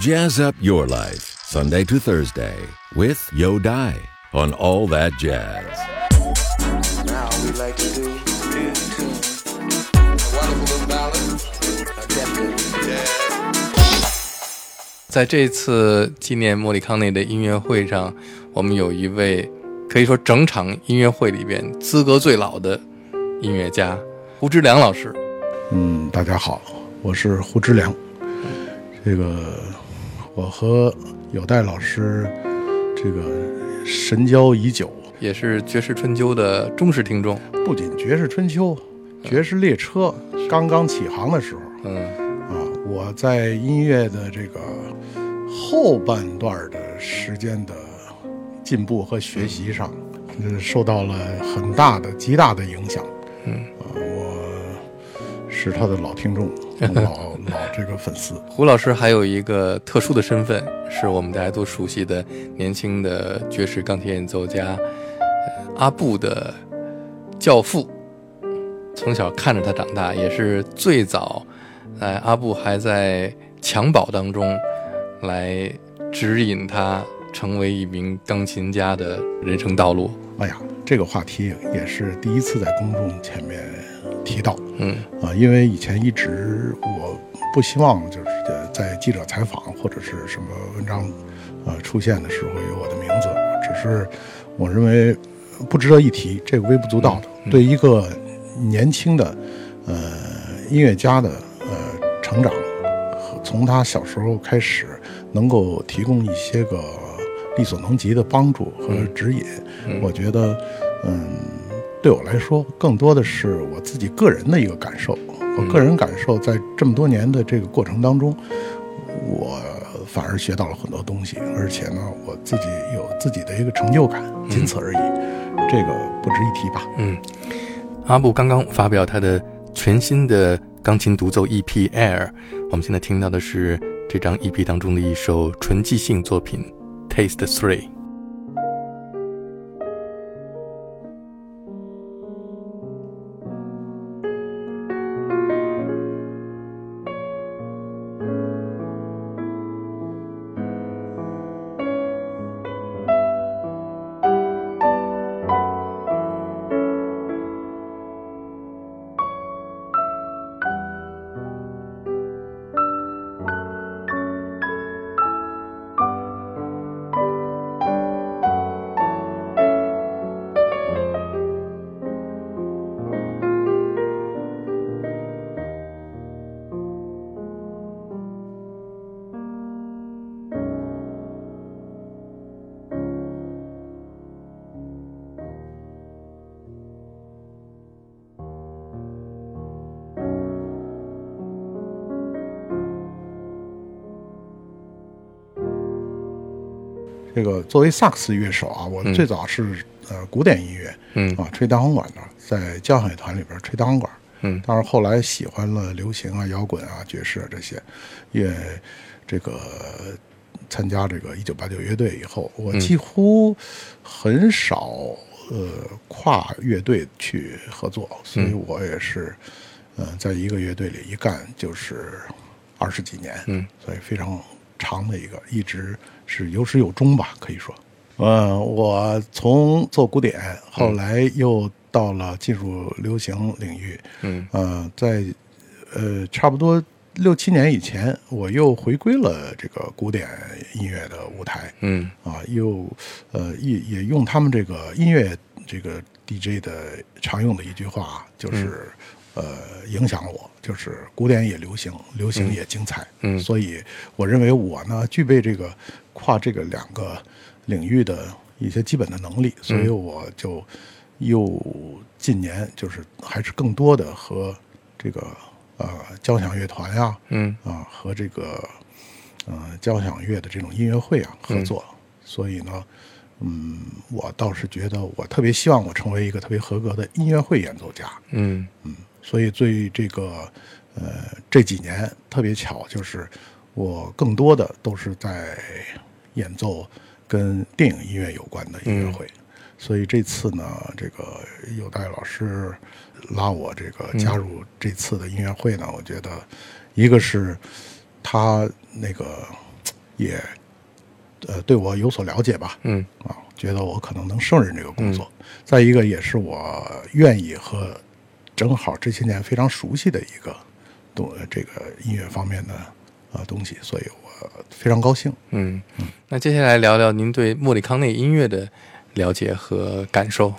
Jazz up your life, Sunday to Thursday, with Yo Dai on All That Jazz. Now we like to do new tune. A wonderful little ballad. A. 在这次纪念莫里康内的音乐会上，我们有一位可以说整场音乐会里边资格最老的音乐家胡志良老师。嗯，大家好，我是胡之良。这个我和有代老师这个神交已久，也是《爵士春秋》的忠实听众。不仅《爵士春秋》《爵士列车》刚刚起航的时候。嗯，啊，我在音乐的这个后半段的时间的进步和学习上，嗯，受到了很大的、极大的影响。嗯。啊，我是他的老听众，老老这个粉丝。胡老师还有一个特殊的身份，是我们大家都熟悉的年轻的爵士钢琴演奏家、呃阿布的教父。从小看着他长大，也是最早呃阿布还在襁褓当中来指引他成为一名钢琴家的人生道路。哎呀，这个话题也是第一次在公众前面提到嗯啊，因为以前一直我不希望就是呃在记者采访或者是什么文章呃出现的时候有我的名字，只是我认为不值得一提，这个微不足道的。对一个年轻的呃音乐家的呃成长，从他小时候开始，能够提供一些个力所能及的帮助和指引，我觉得，嗯，对我来说，更多的是我自己个人的一个感受。我个人感受，在这么多年的这个过程当中，我反而学到了很多东西，而且呢，我自己有自己的一个成就感，仅此而已。这个不值一提吧？嗯，阿布刚刚发表他的全新的钢琴独奏 EP《Air》，我们现在听到的是这张 EP 当中的一首纯即兴作品《Taste Three》。这个作为萨克斯乐手啊，我最早是、呃古典音乐，嗯。啊，吹单簧管的，在交响乐团里边吹单簧管。嗯。但是后来喜欢了流行啊、摇滚啊、爵士啊这些，也这个参加这个一九八九乐队以后，我几乎很少呃跨乐队去合作，所以我也是呃在一个乐队里一干就是二十几年，嗯，所以非常长的一个，一直是有始有终吧，可以说。嗯，我从做古典，后来又到了进入流行领域。嗯，呃，在呃差不多六七年以前，我又回归了这个古典音乐的舞台。嗯啊，又呃也也用他们这个音乐这个 DJ 的常用的一句话，就是、呃影响了我，就是古典也流行，流行也精彩。嗯。所以我认为我呢具备这个跨这个两个领域的一些基本的能力，所以我就又近年就是还是更多的和这个呃交响乐团呀、嗯。啊和这个呃交响乐的这种音乐会啊合作，所以呢，嗯，我倒是觉得我特别希望我成为一个特别合格的音乐会演奏家，嗯。嗯所以最这个呃这几年特别巧，就是我更多的都是在演奏跟电影音乐有关的音乐会。所以这次呢，这个有代老师拉我这个加入这次的音乐会呢，我觉得一个是他那个也呃对我有所了解吧，嗯啊，觉得我可能能胜任这个工作。再一个，也是我愿意和正好这些年非常熟悉的一个东这个音乐方面的呃东西，所以我非常高兴。嗯，那接下来聊聊您对莫里康内音乐的了解和感受。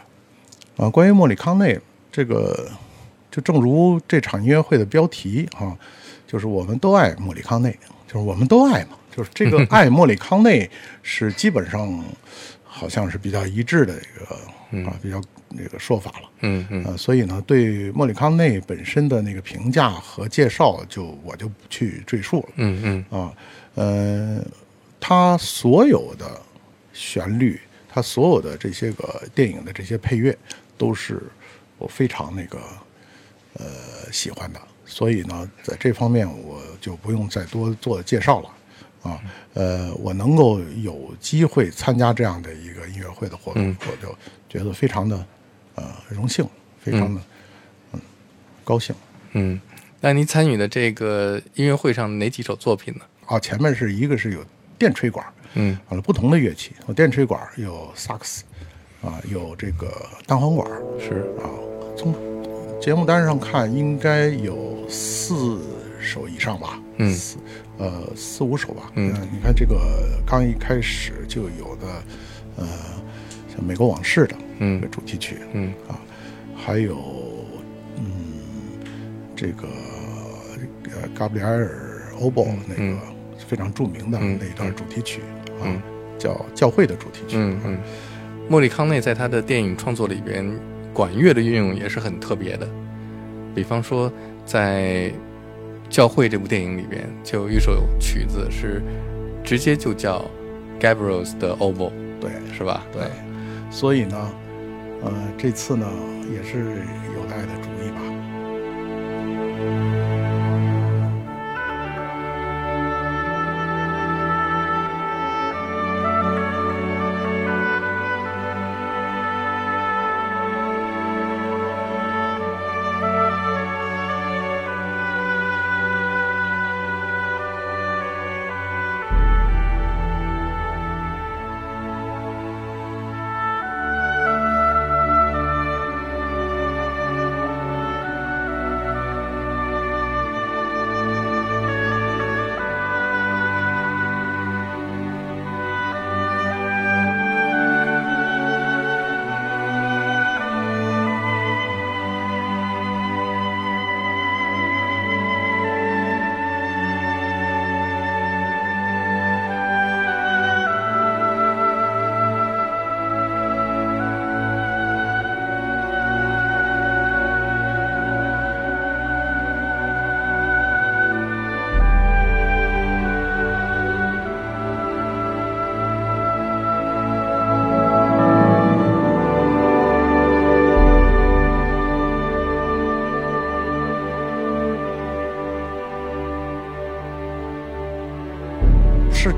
啊，关于莫里康内这个，就正如这场音乐会的标题啊，就是我们都爱莫里康内，就是我们都爱嘛，就是这个爱莫里康内是基本上好像是比较一致的一个啊比较那个说法了。嗯嗯呃，所以呢，对莫里康内本身的那个评价和介绍就，我就不去赘述了。嗯嗯啊，呃，他所有的旋律，他所有的这些个电影的这些配乐，都是我非常那个呃喜欢的。所以呢，在这方面我就不用再多做介绍了。啊，呃，我能够有机会参加这样的一个音乐会的活动，我就觉得非常的呃荣幸，非常的嗯高兴。嗯，那您参与的这个音乐会上哪几首作品呢？啊，前面是一个是有电吹管，嗯，完了不同的乐器，有电吹管，有萨克斯，啊，有这个单簧管，是啊，从节目单上看应该有四首以上吧，嗯。四呃四五首吧，嗯。呃你看这个刚一开始就有的，呃，像《美国往事》的嗯主题曲，嗯。啊，还有嗯，这个呃嘎布里埃尔·欧博那个非常著名的嗯那一段主题曲啊嗯，叫教会的主题曲。嗯嗯，莫里康内在他的电影创作里边，管乐的运用也是很特别的。比方说，在《教会》这部电影里边，就有一首曲子是直接就叫 Gabriel's 的 Oboe，对是吧？对，所以呢，呃，这次呢也是有待的主意吧。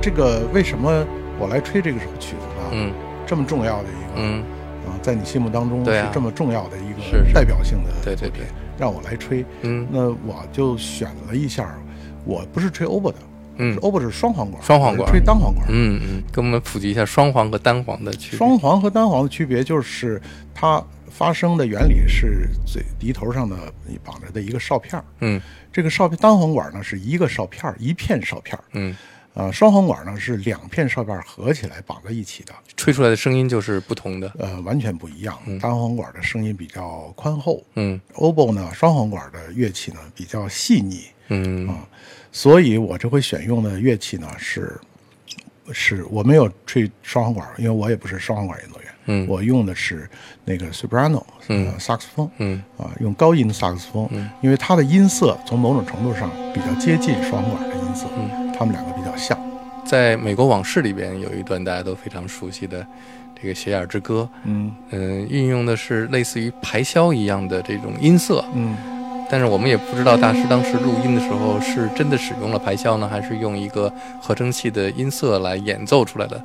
这个为什么我来吹这个首曲子呢？嗯。这么重要的一个，嗯。啊，在你心目当中是这么重要的一个代表性的对对作品对。让我来吹，嗯。那我就选了一下，我不是吹欧巴的，嗯。是欧巴是双簧管，双簧管。吹单簧管，嗯嗯，给我们普及一下双簧和单簧的区别。双簧和单簧的区别就是它发声的原理是嘴笛头上的绑着的一个哨片儿。嗯。这个哨片单簧管呢是一个哨片儿一片哨片儿。嗯，啊，双簧管呢是两片哨片合起来绑在一起的，吹出来的声音就是不同的。呃，完全不一样。单簧管的声音比较宽厚，嗯 oboe 呢，双簧管的乐器呢比较细腻，嗯啊所以我这回选用的乐器呢是，是我没有吹双簧管，因为我也不是双簧管演奏员，嗯我用的是那个 soprano，嗯呃，萨克斯风，嗯啊，用高音的萨克斯风，因为它的音色从某种程度上比较接近双簧管的音色，嗯它们两个比较像，在美国往事里边有一段大家都非常熟悉的这个斜眼之歌，嗯嗯、运用的是类似于排箫一样的这种音色，嗯。但是我们也不知道大师当时录音的时候是真的使用了排箫呢，还是用一个合成器的音色来演奏出来的。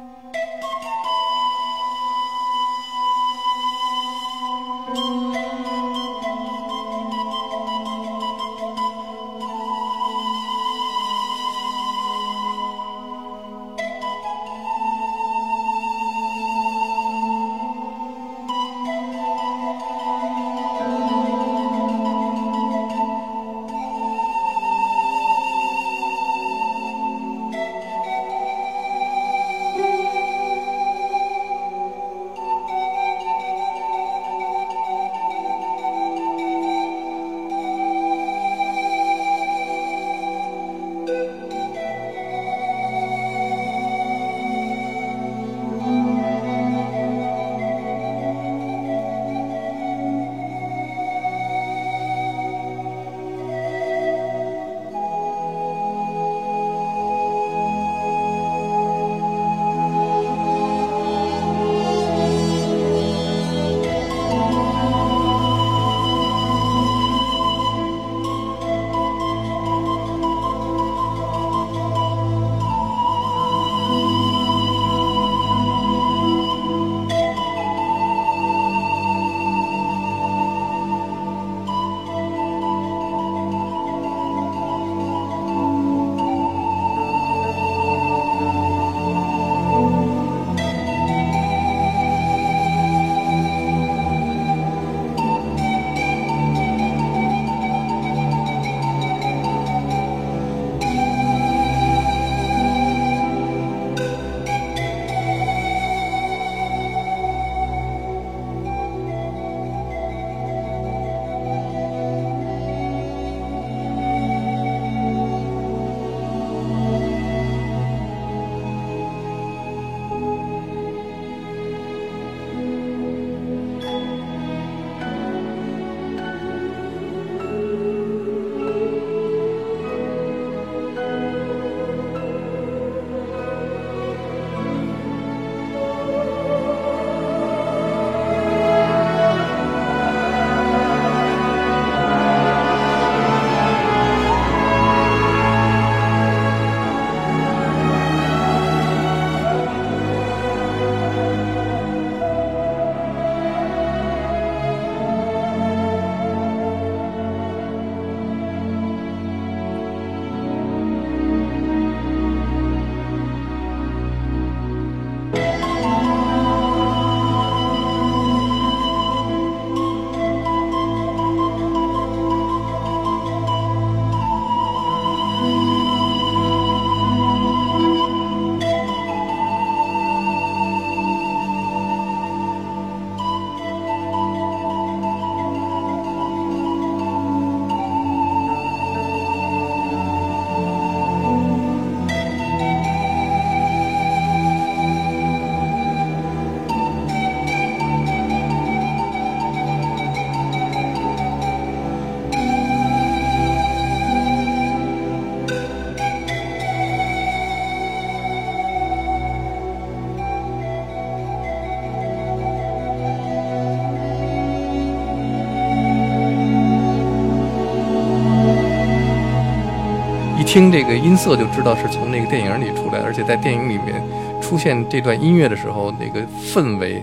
听这个音色就知道是从那个电影里出来的，而且在电影里面出现这段音乐的时候，那个氛围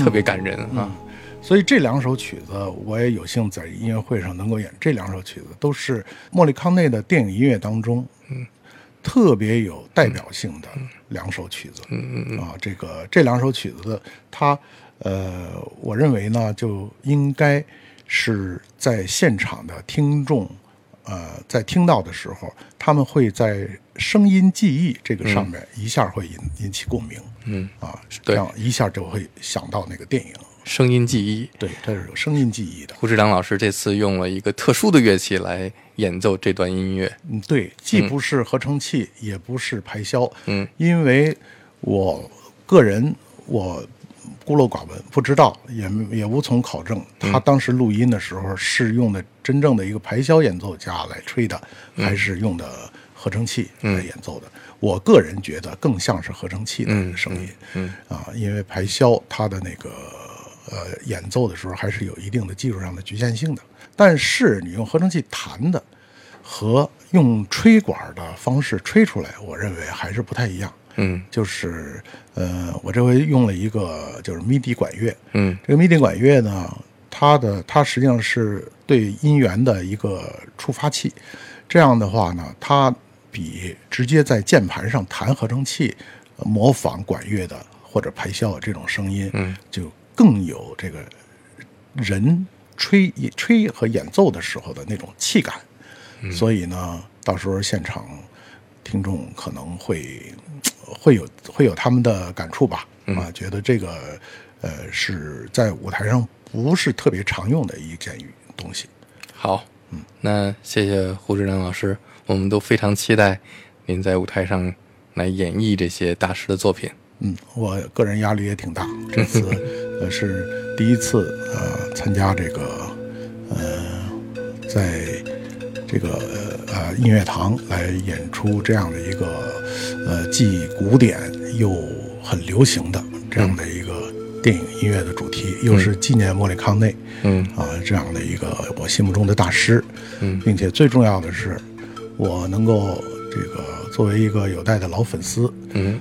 特别感人啊。所以这两首曲子，我也有幸在音乐会上能够演。这两首曲子都是莫里康内的电影音乐当中，嗯，特别有代表性的两首曲子。嗯嗯嗯啊，这个这两首曲子的，它呃，我认为呢，就应该是在现场的听众，呃，在听到的时候，他们会在声音记忆这个上面一下会引引起共鸣。嗯啊，这样一下就会想到那个电影。声音记忆。对，它是有声音记忆的。胡志良老师这次用了一个特殊的乐器来演奏这段音乐。嗯，对，既不是合成器，也不是排箫。嗯，因为我个人我孤陋寡闻，不知道，也也无从考证。他当时录音的时候是用的真正的一个排箫演奏家来吹的，还是用的合成器来演奏的？我个人觉得更像是合成器的声音。嗯啊，因为排箫它的那个呃演奏的时候还是有一定的技术上的局限性的。但是你用合成器弹的和用吹管的方式吹出来，我认为还是不太一样。嗯就是呃，我这回用了一个就是 MIDI 管乐，嗯这个 MIDI 管乐呢，它的它实际上是对音源的一个触发器。这样的话呢，它比直接在键盘上弹合成器、呃模仿管乐的或者排箫这种声音，嗯，就更有这个人吹吹和演奏的时候的那种气感。所以呢，到时候现场听众可能会会有会有他们的感触吧，啊，觉得这个呃是在舞台上不是特别常用的一件东西。好，嗯，那谢谢胡志良老师，我们都非常期待您在舞台上来演绎这些大师的作品。嗯，我个人压力也挺大，这次 呃是第一次呃参加这个呃在这个呃呃音乐堂来演出这样的一个呃既古典又很流行的这样的一个电影音乐的主题，又是纪念莫里康内，嗯。啊这样的一个我心目中的大师，嗯。并且最重要的是，我能够这个作为一个有代的老粉丝，嗯。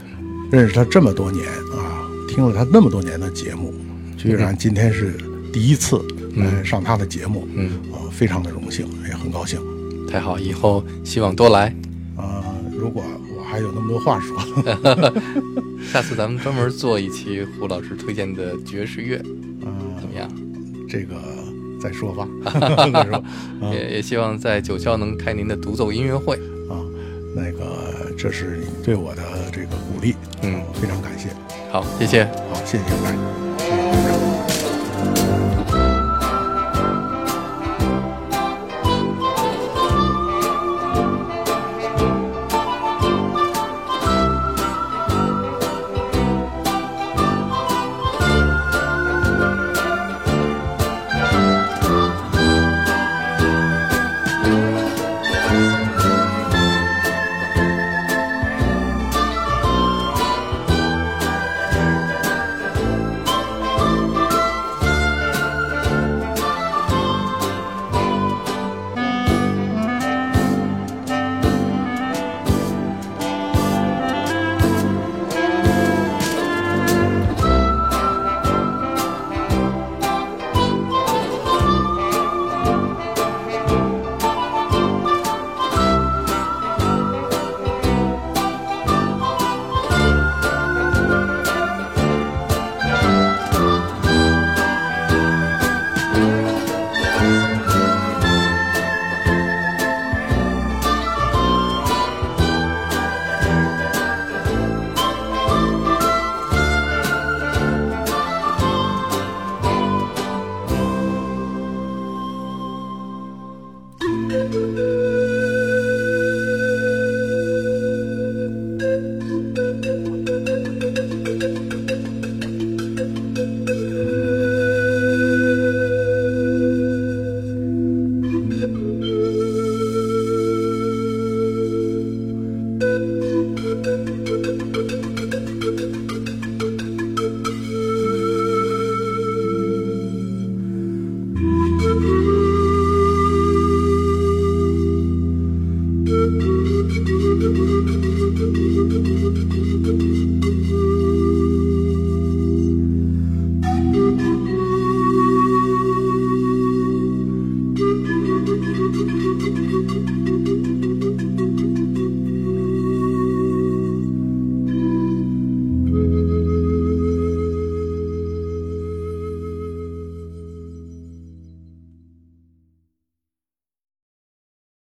认识他这么多年啊，听了他那么多年的节目，居然今天是第一次来上他的节目，嗯。啊，非常的荣幸，也很高兴。太好，以后希望多来。啊，如果我还有那么多话说，下次咱们专门做一期胡老师推荐的爵士乐，啊，怎么样？这个再说吧，再说也也希望在九霄能开您的独奏音乐会。啊，那个这是你对我的这个鼓励，嗯，非常感谢。好，谢谢。好，谢谢大家。